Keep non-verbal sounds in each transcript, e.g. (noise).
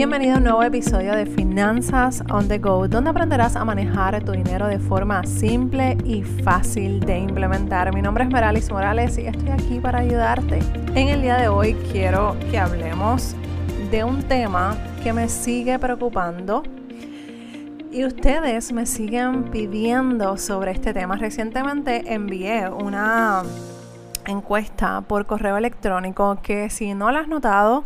Bienvenido a un nuevo episodio de Finanzas on the Go, donde aprenderás a manejar tu dinero de forma simple y fácil de implementar. Mi nombre es Meralis Morales y estoy aquí para ayudarte. En el día de hoy quiero que hablemos de un tema que me sigue preocupando y ustedes me siguen pidiendo sobre este tema. Recientemente envié una encuesta por correo electrónico que si no la has notado,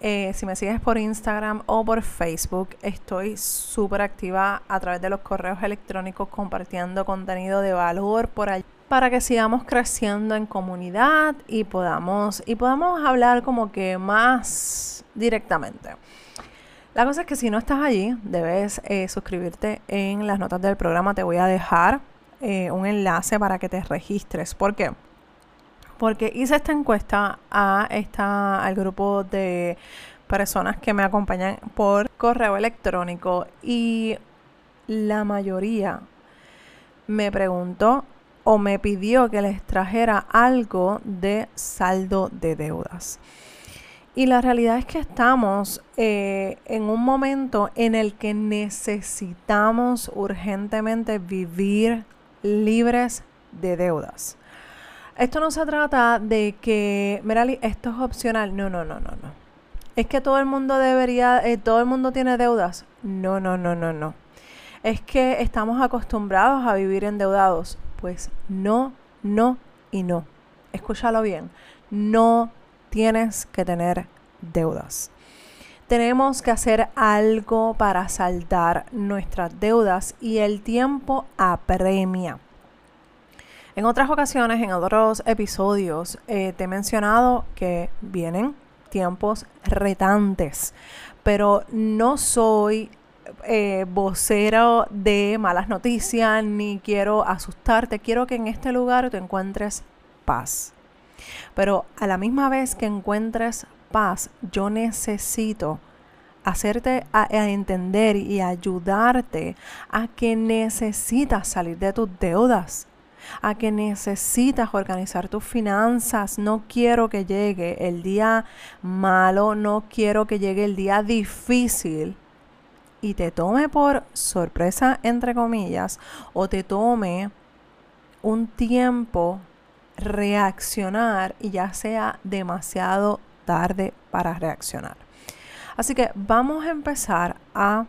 eh, si me sigues por Instagram o por Facebook, estoy súper activa a través de los correos electrónicos compartiendo contenido de valor por allí para que sigamos creciendo en comunidad y podamos, y podamos hablar como que más directamente. La cosa es que si no estás allí, debes eh, suscribirte en las notas del programa. Te voy a dejar eh, un enlace para que te registres. ¿Por qué? Porque hice esta encuesta a esta, al grupo de personas que me acompañan por correo electrónico y la mayoría me preguntó o me pidió que les trajera algo de saldo de deudas. Y la realidad es que estamos eh, en un momento en el que necesitamos urgentemente vivir libres de deudas. Esto no se trata de que, Merali, esto es opcional. No, no, no, no, no. Es que todo el mundo debería, eh, todo el mundo tiene deudas. No, no, no, no, no. Es que estamos acostumbrados a vivir endeudados. Pues no, no y no. Escúchalo bien. No tienes que tener deudas. Tenemos que hacer algo para saldar nuestras deudas y el tiempo apremia. En otras ocasiones, en otros episodios, eh, te he mencionado que vienen tiempos retantes, pero no soy eh, vocero de malas noticias ni quiero asustarte. Quiero que en este lugar te encuentres paz. Pero a la misma vez que encuentres paz, yo necesito hacerte a, entender y ayudarte a que necesitas salir de tus deudas, a que necesitas organizar tus finanzas. No quiero que llegue el día malo, no quiero que llegue el día difícil y te tome por sorpresa, entre comillas, o te tome un tiempo reaccionar y ya sea demasiado tarde para reaccionar. Así que vamos a empezar a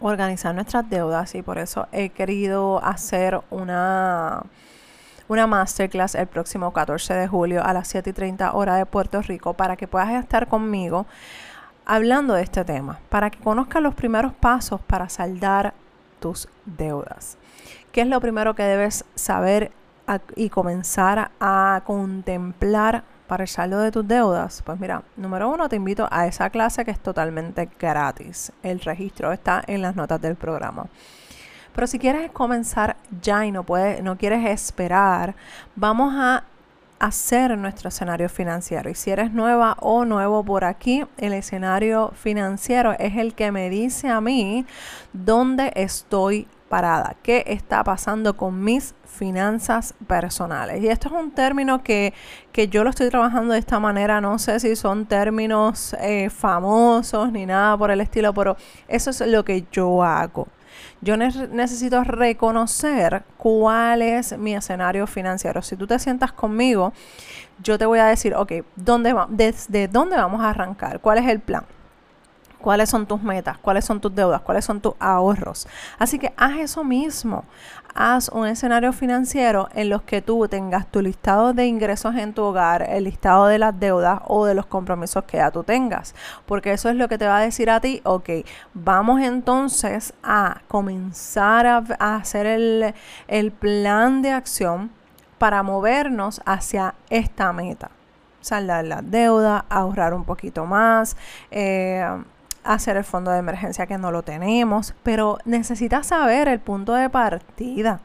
organizar nuestras deudas y por eso he querido hacer una, una masterclass el próximo 14 de julio a las 7 y 30 hora de Puerto Rico para que puedas estar conmigo hablando de este tema, para que conozcas los primeros pasos para saldar tus deudas. ¿Qué es lo primero que debes saber y comenzar a contemplar para el saldo de tus deudas? Pues mira, número uno, te invito a esa clase que es totalmente gratis. El registro está en las notas del programa. Pero si quieres comenzar ya y no, puedes, no quieres esperar, vamos a hacer nuestro escenario financiero. Y si eres nueva o nuevo por aquí, el escenario financiero es el que me dice a mí dónde estoy parada, qué está pasando con mis finanzas personales. Y esto es un término que, yo lo estoy trabajando de esta manera, no sé si son términos eh, famosos ni nada por el estilo, pero eso es lo que yo hago. Yo necesito reconocer cuál es mi escenario financiero. Si tú te sientas conmigo, yo te voy a decir, ok, ¿dónde ¿desde dónde vamos a arrancar? ¿Cuál es el plan? Cuáles son tus metas, cuáles son tus deudas, cuáles son tus ahorros. Así que haz eso mismo. Haz un escenario financiero en los que tú tengas tu listado de ingresos en tu hogar, el listado de las deudas o de los compromisos que ya tú tengas. Porque eso es lo que te va a decir a ti, ok, vamos entonces a comenzar a, hacer el, plan de acción para movernos hacia esta meta saldar la deuda, ahorrar un poquito más, eh, hacer el fondo de emergencia que no lo tenemos, pero necesitas saber el punto de partida.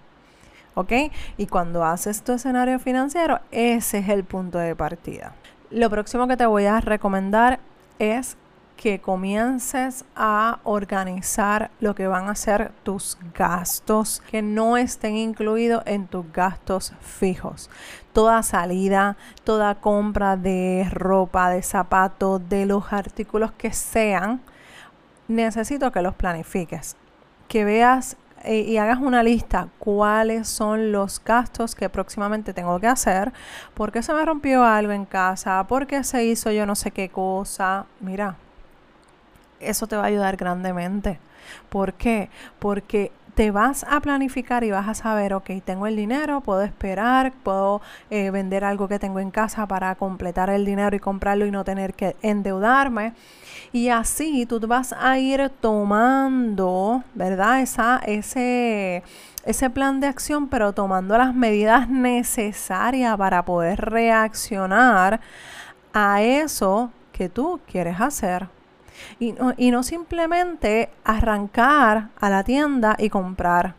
¿Ok? Y cuando haces tu escenario financiero, ese es el punto de partida. Lo próximo que te voy a recomendar es que comiences a organizar lo que van a ser tus gastos que no estén incluidos en tus gastos fijos. Toda salida, toda compra de ropa, de zapatos, de los artículos que sean, necesito que los planifiques, que veas eh, y hagas una lista cuáles son los gastos que próximamente tengo que hacer, porque se me rompió algo en casa, porque se hizo yo no sé qué cosa. Mira, eso te va a ayudar grandemente. ¿Por qué? Porque te vas a planificar y vas a saber, ok, tengo el dinero, puedo esperar, puedo eh, vender algo que tengo en casa para completar el dinero y comprarlo y no tener que endeudarme. Y así tú vas a ir tomando, ¿verdad? Esa, ese, ese plan de acción, pero tomando las medidas necesarias para poder reaccionar a eso que tú quieres hacer. Y no, y no simplemente arrancar a la tienda y comprar,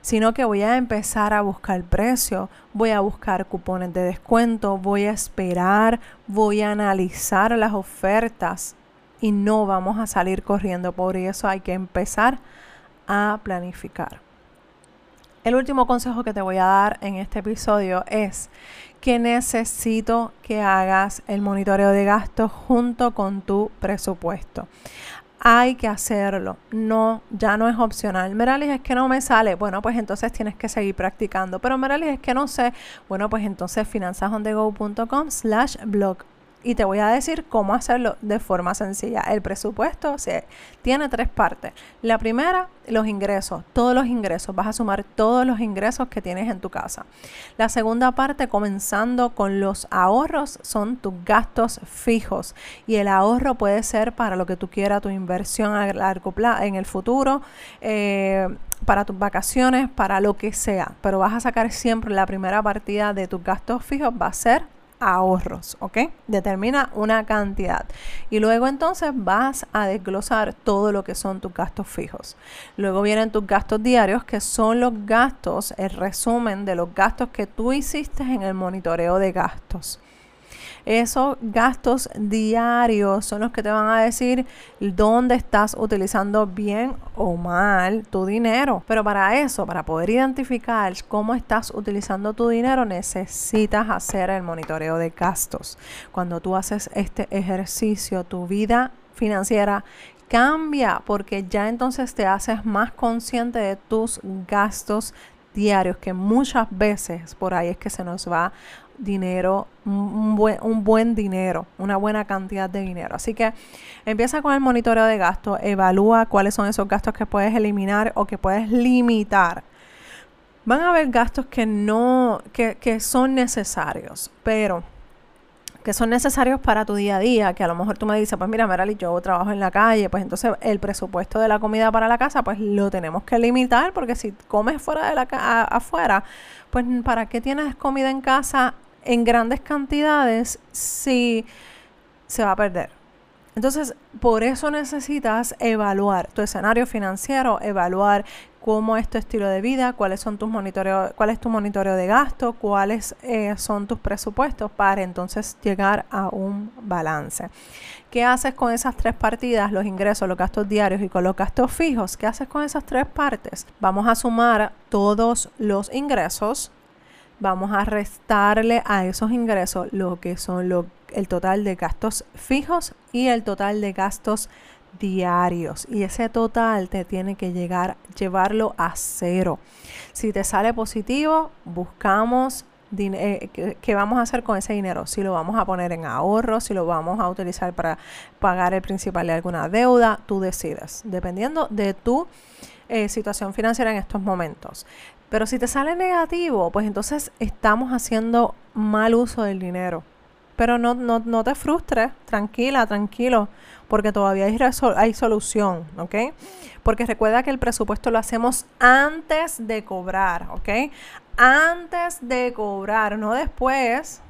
sino que voy a empezar a buscar precio, voy a buscar cupones de descuento, voy a esperar, voy a analizar las ofertas y no vamos a salir corriendo. Por eso hay que empezar a planificar. El último consejo que te voy a dar en este episodio es que necesito que hagas el monitoreo de gastos junto con tu presupuesto. Hay que hacerlo, no, ya no es opcional. Meralis es que no me sale, bueno, pues entonces tienes que seguir practicando. Pero Meralis es que no sé, bueno, pues entonces finanzasondego.com slash blog y te voy a decir cómo hacerlo de forma sencilla. El presupuesto se, tiene tres partes. La primera, los ingresos, todos los ingresos. Vas a sumar todos los ingresos que tienes en tu casa. La segunda parte, comenzando con los ahorros, son tus gastos fijos. Y el ahorro puede ser para lo que tú quieras, tu inversión a largo plazo, en el futuro. Eh, para tus vacaciones, para lo que sea, pero vas a sacar siempre la primera partida de tus gastos fijos, va a ser ahorros, ¿ok? Determina una cantidad. Y luego entonces vas a desglosar todo lo que son tus gastos fijos. Luego vienen tus gastos diarios, que son los gastos, el resumen de los gastos que tú hiciste en el monitoreo de gastos. Esos gastos diarios son los que te van a decir dónde estás utilizando bien o mal tu dinero. Pero para eso, para poder identificar cómo estás utilizando tu dinero, necesitas hacer el monitoreo de gastos. Cuando tú haces este ejercicio, tu vida financiera cambia porque ya entonces te haces más consciente de tus gastos diarios que muchas veces por ahí es que se nos va dinero, un buen, dinero, una buena cantidad de dinero. Así que empieza con el monitoreo de gastos, evalúa cuáles son esos gastos que puedes eliminar o que puedes limitar. Van a haber gastos que no, que, que son necesarios, pero que son necesarios para tu día a día, que a lo mejor tú me dices, pues mira, Merali, yo trabajo en la calle, pues entonces el presupuesto de la comida para la casa, pues lo tenemos que limitar, porque si comes fuera de la afuera, pues ¿para qué tienes comida en casa en grandes cantidades si se va a perder. Entonces, por eso necesitas evaluar tu escenario financiero, evaluar cómo es tu estilo de vida, cuáles son tus monitoreos, cuál es tu monitoreo de gasto, cuáles eh, son tus presupuestos para entonces llegar a un balance. ¿Qué haces con esas tres partidas, los ingresos, los gastos diarios y con los gastos fijos? ¿Qué haces con esas tres partes? Vamos a sumar todos los ingresos vamos a restarle a esos ingresos lo que son el total de gastos fijos y el total de gastos diarios y ese total te tiene que llegar llevarlo a cero si te sale positivo buscamos eh, ¿qué, vamos a hacer con ese dinero? Si lo vamos a poner en ahorro, si lo vamos a utilizar para pagar el principal de alguna deuda, tú decides, dependiendo de tu eh, situación financiera en estos momentos. Pero si te sale negativo, pues entonces estamos haciendo mal uso del dinero. Pero no, no, no te frustres, tranquila, tranquilo, porque todavía hay, hay solución, ¿ok? Porque recuerda que el presupuesto lo hacemos antes de cobrar, ¿ok? Antes de cobrar, no después,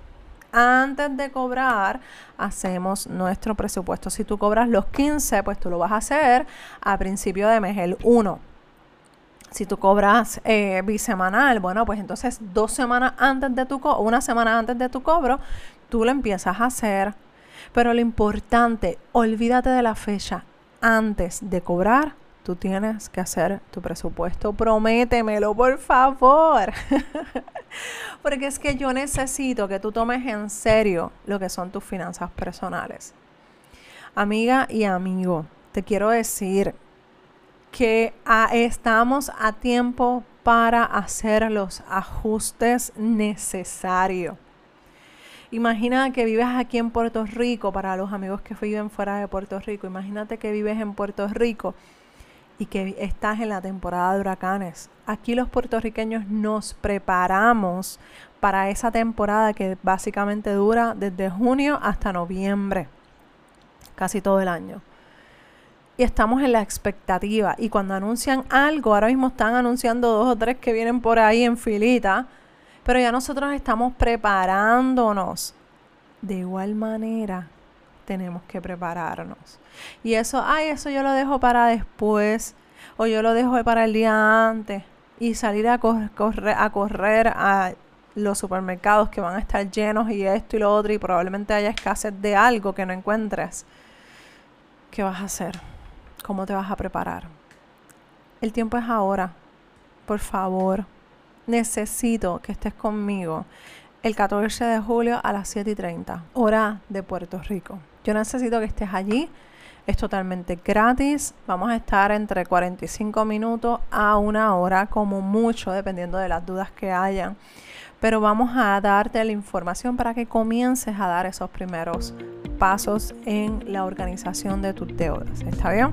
antes de cobrar, hacemos nuestro presupuesto. Si tú cobras los 15, pues tú lo vas a hacer a principio de mes, el 1. Si tú cobras eh, bisemanal, bueno, pues entonces dos semanas antes de tu cobro, una semana antes de tu cobro, tú lo empiezas a hacer. Pero lo importante, olvídate de la fecha. Antes de cobrar, tú tienes que hacer tu presupuesto. Prométemelo, por favor. (laughs) Porque es que yo necesito que tú tomes en serio lo que son tus finanzas personales. Amiga y amigo, te quiero decir que estamos a tiempo para hacer los ajustes necesarios. Imagina que vives aquí en Puerto Rico, para los amigos que viven fuera de Puerto Rico, imagínate que vives en Puerto Rico y que estás en la temporada de huracanes. Aquí los puertorriqueños nos preparamos para esa temporada que básicamente dura desde junio hasta noviembre, casi todo el año. Y estamos en la expectativa. Y cuando anuncian algo, ahora mismo están anunciando dos o tres que vienen por ahí en filita, pero ya nosotros estamos preparándonos. De igual manera, tenemos que prepararnos. Y eso, ay, eso yo lo dejo para después, o yo lo dejo para el día antes, y salir a, correr, a correr a los supermercados que van a estar llenos y esto y lo otro, y probablemente haya escasez de algo que no encuentres. ¿Qué vas a hacer? ¿Cómo te vas a preparar? El tiempo es ahora. Por favor, necesito que estés conmigo el 14 de julio a las 7 y 30, hora de Puerto Rico. Yo necesito que estés allí. Es totalmente gratis. Vamos a estar entre 45 minutos a una hora como mucho, dependiendo de las dudas que hayan. Pero vamos a darte la información para que comiences a dar esos primeros pasos en la organización de tus deudas. ¿Está bien?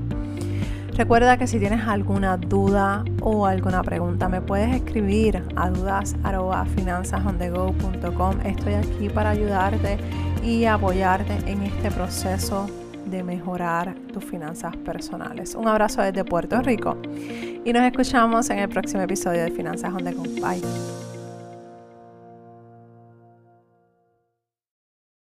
Recuerda que si tienes alguna duda o alguna pregunta, me puedes escribir a dudas.finanzasondego.com. Estoy aquí para ayudarte y apoyarte en este proceso de mejorar tus finanzas personales. Un abrazo desde Puerto Rico y nos escuchamos en el próximo episodio de Finanzas on Go. Bye.